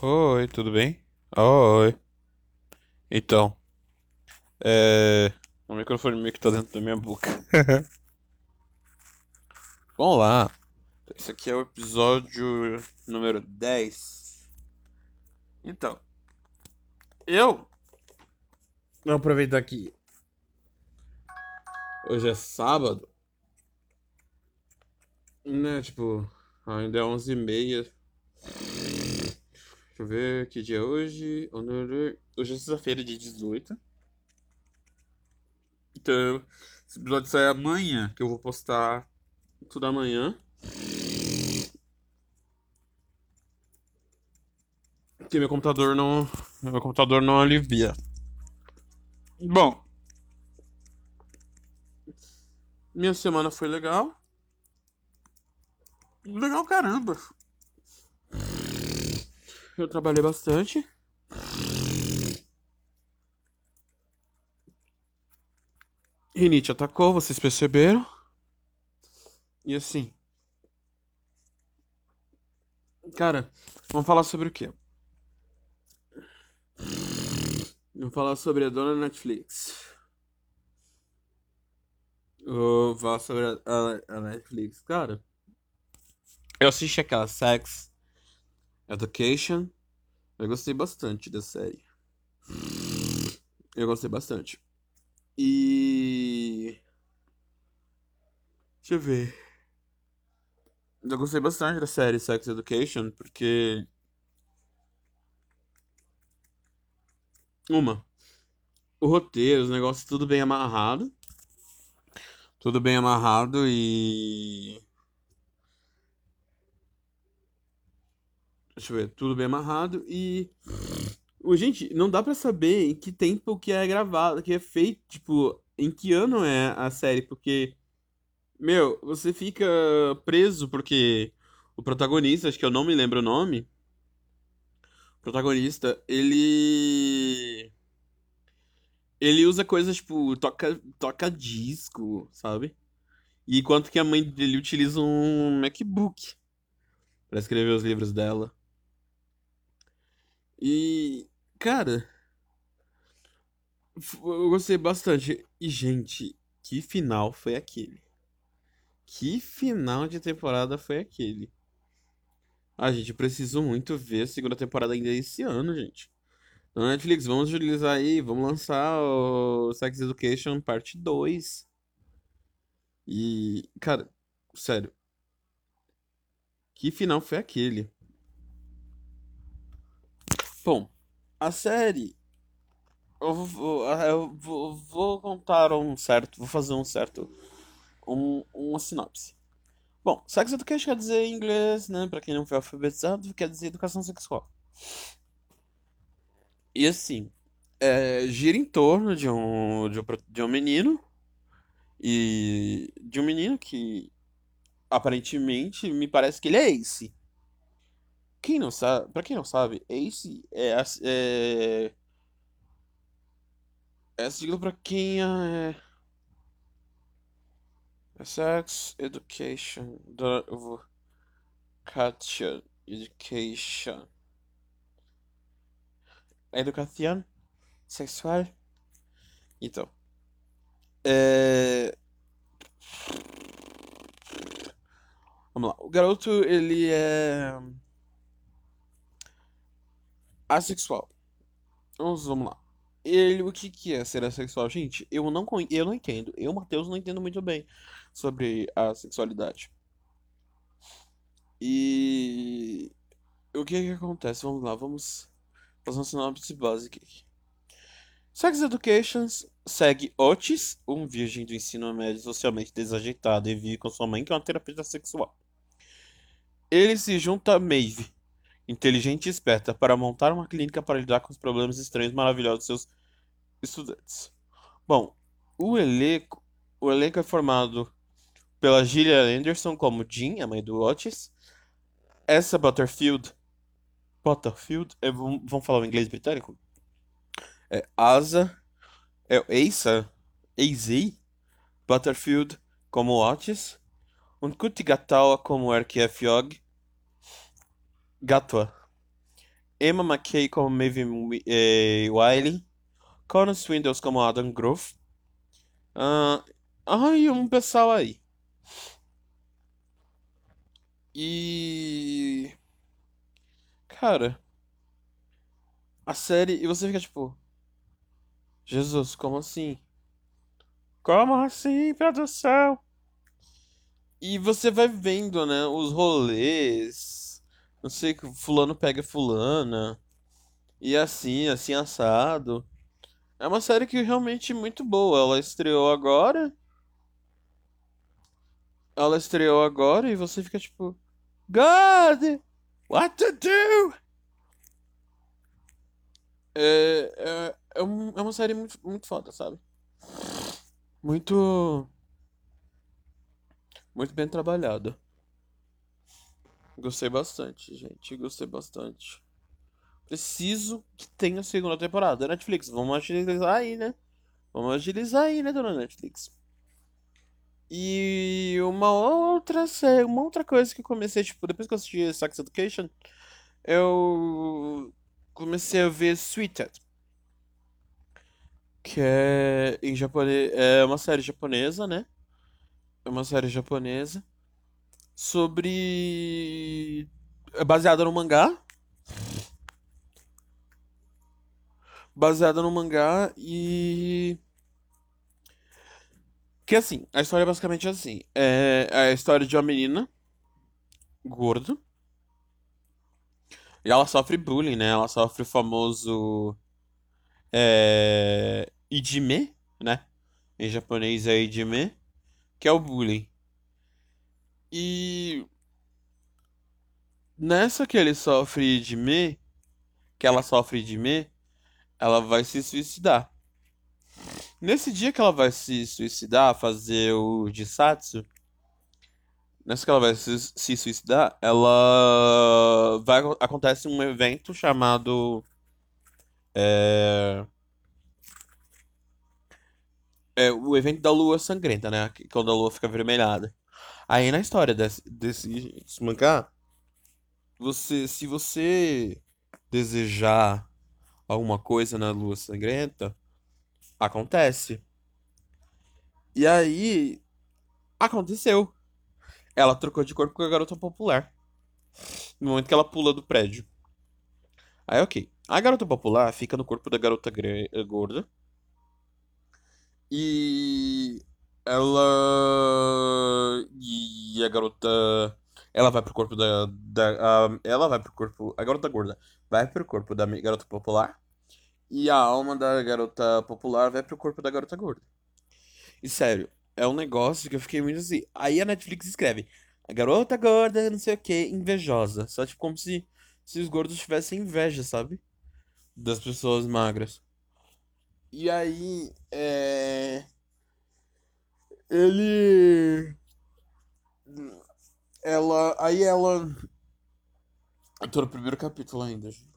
Oi, tudo bem? Oi. Então, é... O microfone meio que tá dentro da minha boca. Vamos lá. Esse aqui é o episódio número 10. Então, eu vou aproveitar que hoje é sábado, né? Tipo, ainda é 11h30. Deixa eu ver que dia é hoje. Hoje é sexta-feira, dia 18. Então, esse episódio sai amanhã, que eu vou postar tudo amanhã. Porque meu computador não. Meu computador não alivia. Bom. Minha semana foi legal. Legal caramba. Eu trabalhei bastante. Rinite atacou, vocês perceberam? E assim. Cara, vamos falar sobre o quê? Vamos falar sobre a dona Netflix. Vou falar sobre a, a, a Netflix. Cara, eu assisti aquela Sex Education. Eu gostei bastante da série. Eu gostei bastante. E. Deixa eu ver. Eu gostei bastante da série Sex Education porque. Uma. O roteiro, os negócios, tudo bem amarrado. Tudo bem amarrado e. Deixa eu ver, tudo bem amarrado e. Gente, não dá pra saber em que tempo que é gravado, que é feito, tipo, em que ano é a série, porque. Meu, você fica preso porque o protagonista, acho que eu não me lembro o nome. O protagonista, ele. Ele usa coisas tipo, toca, toca disco, sabe? E enquanto que a mãe dele utiliza um MacBook pra escrever os livros dela. E, cara, eu gostei bastante. E, gente, que final foi aquele? Que final de temporada foi aquele? Ah, gente, eu preciso muito ver a segunda temporada ainda esse ano, gente. Então, Netflix, vamos utilizar aí, vamos lançar o Sex Education parte 2. E, cara, sério, que final foi aquele? Bom, a série. Eu vou, eu vou, vou contar um certo. Vou fazer um certo. Um, uma sinopse. Bom, Sex Education quer dizer em inglês, né? Pra quem não foi alfabetizado, quer dizer educação sexual. E assim, é, gira em torno de um, de um, de um menino. E de um menino que aparentemente me parece que ele é Ace. Quem não sabe, pra quem não sabe, Ace é, é, é a sigla pra quem é, é Sex Education. Education. Education. Educação sexual. Então, é, vamos lá. O garoto, ele é assexual. Vamos, lá. Ele, o que que é ser assexual? Gente, eu não, eu não entendo. Eu, Matheus, não entendo muito bem sobre a sexualidade. E o que que acontece? Vamos lá, vamos fazer uma sinopse básica aqui. Sex Education segue Otis, um virgem do ensino médio socialmente desajeitado e vive com sua mãe, que é uma terapeuta sexual. Ele se junta a Maeve, inteligente e esperta, para montar uma clínica para lidar com os problemas estranhos e maravilhosos de seus estudantes. Bom, o elenco, o elenco é formado pela Gillian Anderson como Jean, a mãe do Otis, essa Butterfield, Butterfield, é, vamos falar o inglês britânico? É Asa, é Asa, Azei Butterfield como Otis, Uncuti Gatawa como RQF Yog, Gatwa Emma McKay como Maeve eh, Wiley, Conan Swindles como Adam Grove. Ah, e um pessoal aí. E. Cara, a série. E você fica tipo. Jesus, como assim? Como assim, produção? E você vai vendo, né, os rolês. Não sei, que fulano pega fulana. E assim, assim assado. É uma série que realmente é muito boa. Ela estreou agora. Ela estreou agora e você fica tipo, God, what to do? É, é, é, um- é uma série muito, muito foda, sabe? Muito, muito bem trabalhada. Gostei bastante, gente. Gostei bastante. Preciso que tenha segunda temporada. Netflix, vamos agilizar aí, né? Vamos agilizar aí, né, dona Netflix? E uma outra série, uma outra coisa que eu comecei, tipo, depois que eu assisti Sex Education, eu comecei a ver Sweeted, que é em japonês, é uma série japonesa, né? É uma série japonesa sobre é baseada no mangá, baseada no mangá e que assim, a história é basicamente assim, é a história de uma menina gorda e ela sofre bullying, né? Ela sofre o famoso é, Ijime, né? Em japonês é Ijime, que é o bullying. E nessa que ele sofre Ijime, que ela sofre Ijime, ela vai se suicidar. Nesse dia que ela vai se suicidar, fazer o Jisatsu, nessa que ela vai se, se suicidar, ela vai acontece um evento chamado é, é o evento da lua sangrenta, né? Quando a lua fica avermelhada. Aí na história desse, desse, mangá, você, se você desejar alguma coisa na lua sangrenta, acontece. E aí aconteceu. Ela trocou de corpo com a garota popular. No momento que ela pula do prédio. Aí, ok. A garota popular fica no corpo da garota gorda. E ela. E a garota. Ela vai pro corpo da, da. a- ela vai pro corpo. A garota gorda vai pro corpo da garota popular. E a alma da garota popular vai pro corpo da garota gorda. E sério, é um negócio que eu fiquei muito assim. Aí a Netflix escreve: A garota gorda, não sei o que, invejosa. Só tipo como se, se os gordos tivessem inveja, sabe? Das pessoas magras. E aí, é. Ele. Ela. Aí ela. Eu tô no primeiro capítulo ainda, gente.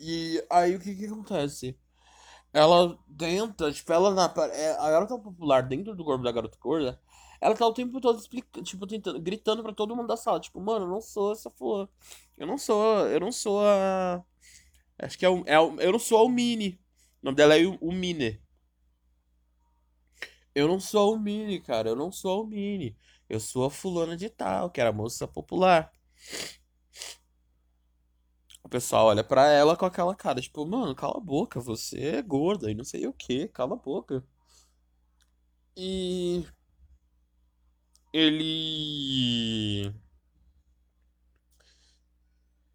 E aí o que que acontece? Ela tenta, tipo, ela na. é, A garota popular dentro do corpo da garota gorda, ela tá o tempo todo explicando, tipo, tentando, gritando pra todo mundo da sala, tipo, mano, eu não sou essa flor. Eu não sou. Eu não sou a. Acho que é o. É o eu não sou a Mini. O nome dela é o Mine. Eu não sou a Mini, cara. Eu não sou a Mini. Eu sou a fulana de tal, que era moça popular. O pessoal olha pra ela com aquela cara, tipo, mano, cala a boca, você é gorda e não sei o que, cala a boca. E ele.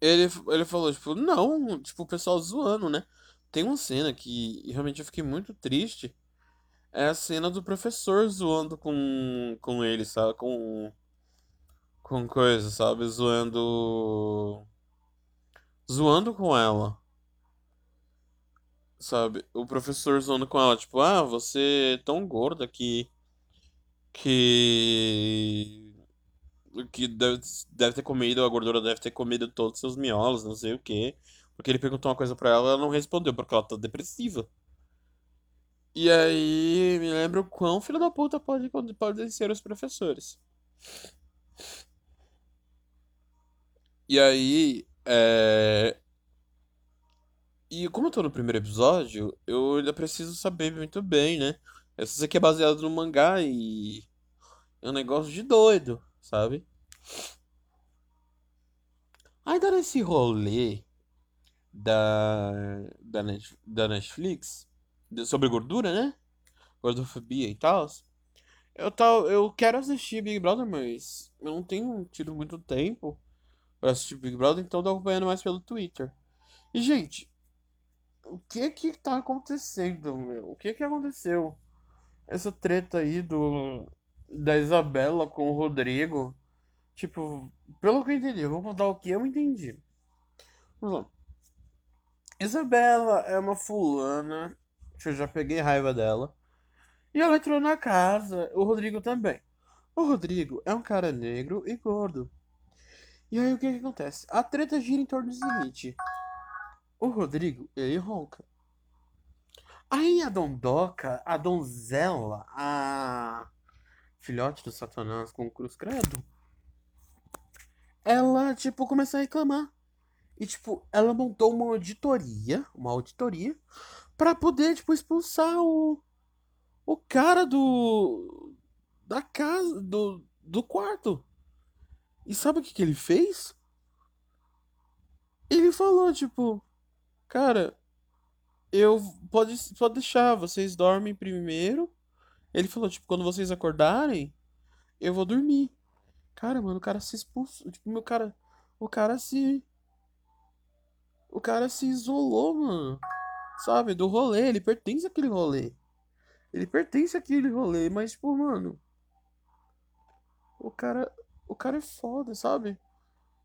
Ele, ele falou, tipo, não, tipo, o pessoal zoando, né? Tem uma cena que realmente eu fiquei muito triste. É a cena do professor zoando com, com ele, sabe? Com, com coisa, sabe? Zoando. Zoando com ela, sabe? O professor zoando com ela, tipo, ah, você é tão gorda que. Que. Que deve, deve ter comido, a gordura deve ter comido todos os seus miolos, não sei o quê. Porque ele perguntou uma coisa pra ela, ela não respondeu, porque ela tá depressiva. E aí, me lembra o quão filho da puta pode, podem ser os professores. E aí, é, E como eu tô no primeiro episódio, eu ainda preciso saber muito bem, né? Essa aqui é baseado no mangá e é um negócio de doido, sabe? Ainda nesse rolê da, da, Net- da Netflix, sobre gordura, né? Gordofobia e tal. Eu, tal, eu quero assistir Big Brother, mas eu não tenho tido muito tempo pra assistir Big Brother, então tô acompanhando mais pelo Twitter. E, gente, o que que tá acontecendo, meu? O que que aconteceu? Essa treta aí do da Isabela com o Rodrigo. Tipo, pelo que eu entendi, eu vou contar o que eu entendi. Vamos lá. Isabela é uma fulana, eu já peguei raiva dela. E ela entrou na casa, o Rodrigo também. O Rodrigo é um cara negro e gordo. E aí o que que acontece? A treta gira em torno do seguinte: o Rodrigo, ele ronca. Aí a Dondoca, a donzela, a filhote do Satanás com cruz credo, ela, tipo, começou a reclamar. E, tipo, ela montou uma auditoria, uma auditoria, pra poder, tipo, expulsar o, o cara do, da casa, do, do quarto. E sabe o que que ele fez? Ele falou, tipo, cara, eu, pode, pode deixar, vocês dormem primeiro. Ele falou, tipo, quando vocês acordarem, eu vou dormir. Cara, mano, o cara se expulsou, tipo, meu cara, o cara se, o cara se isolou, mano. Sabe, do rolê, ele pertence àquele rolê. Ele pertence àquele rolê, mas, tipo, mano, o cara, o cara é foda, sabe?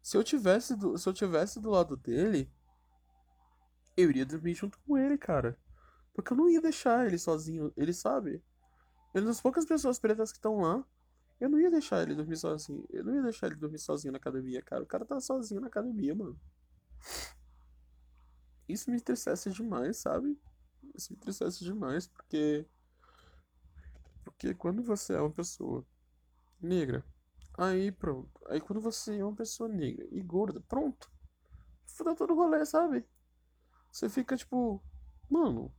Se eu tivesse do, se eu tivesse do lado dele, eu iria dormir junto com ele, cara. Porque eu não ia deixar ele sozinho, ele sabe? Ele é das poucas pessoas pretas que estão lá. Eu não ia deixar ele dormir sozinho. Eu não ia deixar ele dormir sozinho na academia, cara. O cara tá sozinho na academia, mano. Isso me entristece demais, sabe? Isso me entristece demais, porque porque quando você é uma pessoa negra, aí pronto. Aí quando você é uma pessoa negra e gorda, pronto. Fudeu todo o rolê, sabe? Você fica tipo, mano,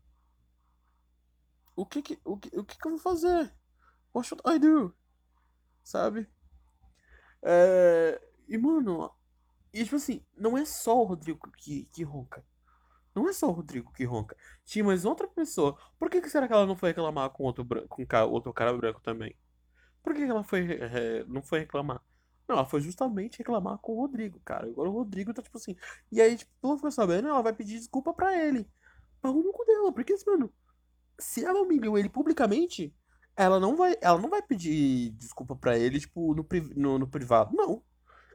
o que que, o que, o que que eu vou fazer? What should I do? Sabe? É... E, mano, e tipo assim, não é só o Rodrigo que, que ronca. Não é só o Rodrigo que ronca. Tinha mais outra pessoa. Por que que será que ela não foi reclamar com outro, bran- com ca- outro cara branco também? Por que que ela foi, é, não foi reclamar? Não, ela foi justamente reclamar com o Rodrigo, cara. Agora o Rodrigo tá tipo assim. E aí, tipo, ela ficou sabendo, ela vai pedir desculpa pra ele. No cu dela. Porque, mano, se ela humilhou ele publicamente, ela não vai, ela não vai pedir desculpa pra ele, tipo, no, no, no privado. Não.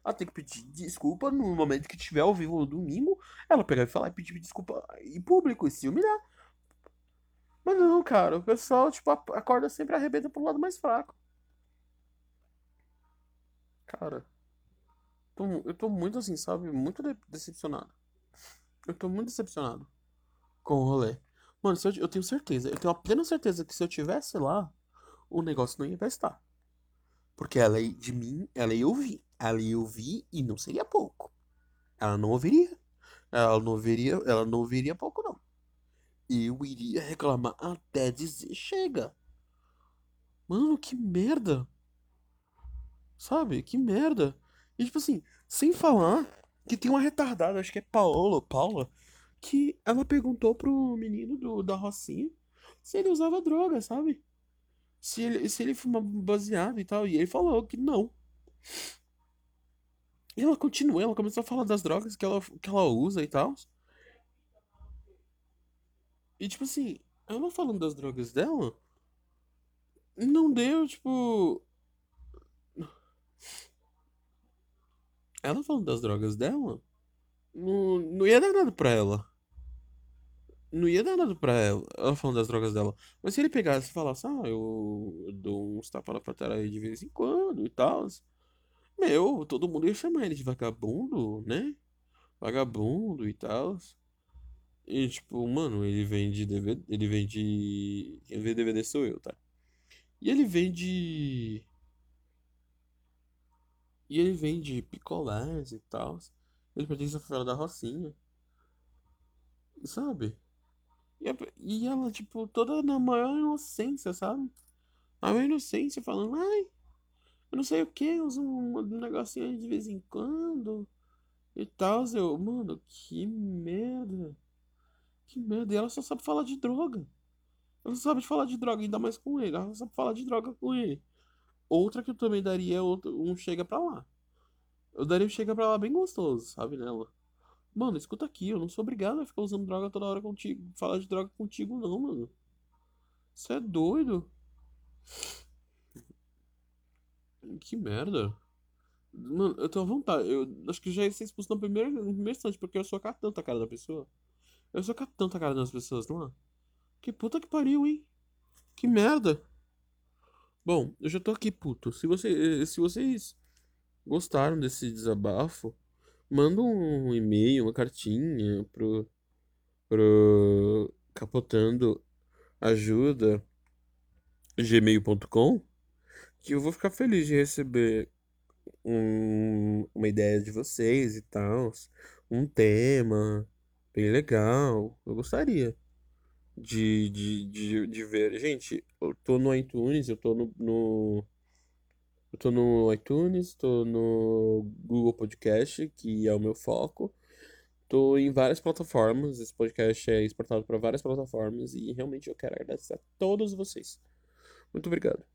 Ela tem que pedir desculpa no momento que tiver ao vivo no domingo. Ela pegar e falar e pedir desculpa em público e se humilhar. Mas não, cara, o pessoal, tipo, acorda sempre arrebenta pro lado mais fraco. Cara, eu tô muito assim, sabe? Muito de- decepcionado. Eu tô muito decepcionado com o rolê. Mano, eu, eu tenho certeza, eu tenho a plena certeza que se eu tivesse lá, o negócio não ia prestar. Porque ela ia- de mim, ela ia ouvir. Ela ia ouvir e não seria pouco. Ela não ouviria. Ela não ouviria, ela não ouviria pouco, não. Eu iria reclamar até dizer chega. Mano, que merda. Sabe? Que merda. E tipo assim, sem falar que tem uma retardada, acho que é Paola, Paula, que ela perguntou pro menino do, da Rocinha se ele usava droga, sabe? Se ele, se ele fumava baseado e tal. E ele falou que não. E ela continuou, ela começou a falar das drogas que ela, que ela usa e tal. E tipo assim, ela falando das drogas dela, não deu, tipo. Ela falando das drogas dela, não, não ia dar nada pra ela. Não ia dar nada pra ela, ela falando das drogas dela. Mas se ele pegasse e falasse, ah, eu, dou uns tapas na aí de vez em quando e tal. Meu, todo mundo ia chamar ele de vagabundo, né? Vagabundo e tal. E tipo, mano, ele vende DVD, ele vende. Quem vê DVD sou eu, tá? E ele vende. E ele vende picolés e tal. Ele pertence à favela da Rocinha. sabe? E, a e ela, tipo, toda na maior inocência, sabe? A maior inocência, falando, ai, eu não sei o que, eu uso um, um negocinho de vez em quando e tal. Eu, mano, que merda, que merda. E ela só sabe falar de droga. Ela só sabe falar de droga, ainda mais com ele. Ela só sabe falar de droga com ele. Outra que eu também daria é outro, um chega pra lá. Eu daria um chega pra lá bem gostoso, sabe, nela. Mano, escuta aqui, eu não sou obrigado a ficar usando droga toda hora contigo, falar de droga contigo, não, mano. Você é doido? Que merda. Mano, eu tenho vontade. Eu acho que já ia ser expulso na primeira, no primeiro instante, porque eu tanta a cara da pessoa. Eu tanta a cara das pessoas lá. Que puta que pariu, hein? Que merda. Bom, eu já tô aqui, puto. Se você, se vocês gostaram desse desabafo, manda um e-mail, uma cartinha pro, pro capotando ajuda gmail.com que eu vou ficar feliz de receber um- uma ideia de vocês e tal, um tema bem legal. Eu gostaria de, de, de, de ver. Gente, eu tô no iTunes, eu tô no, no- eu tô no iTunes, tô no Google Podcast, que é o meu foco. Tô em várias plataformas. Esse podcast é exportado para várias plataformas e realmente eu quero agradecer a todos vocês. Muito obrigado.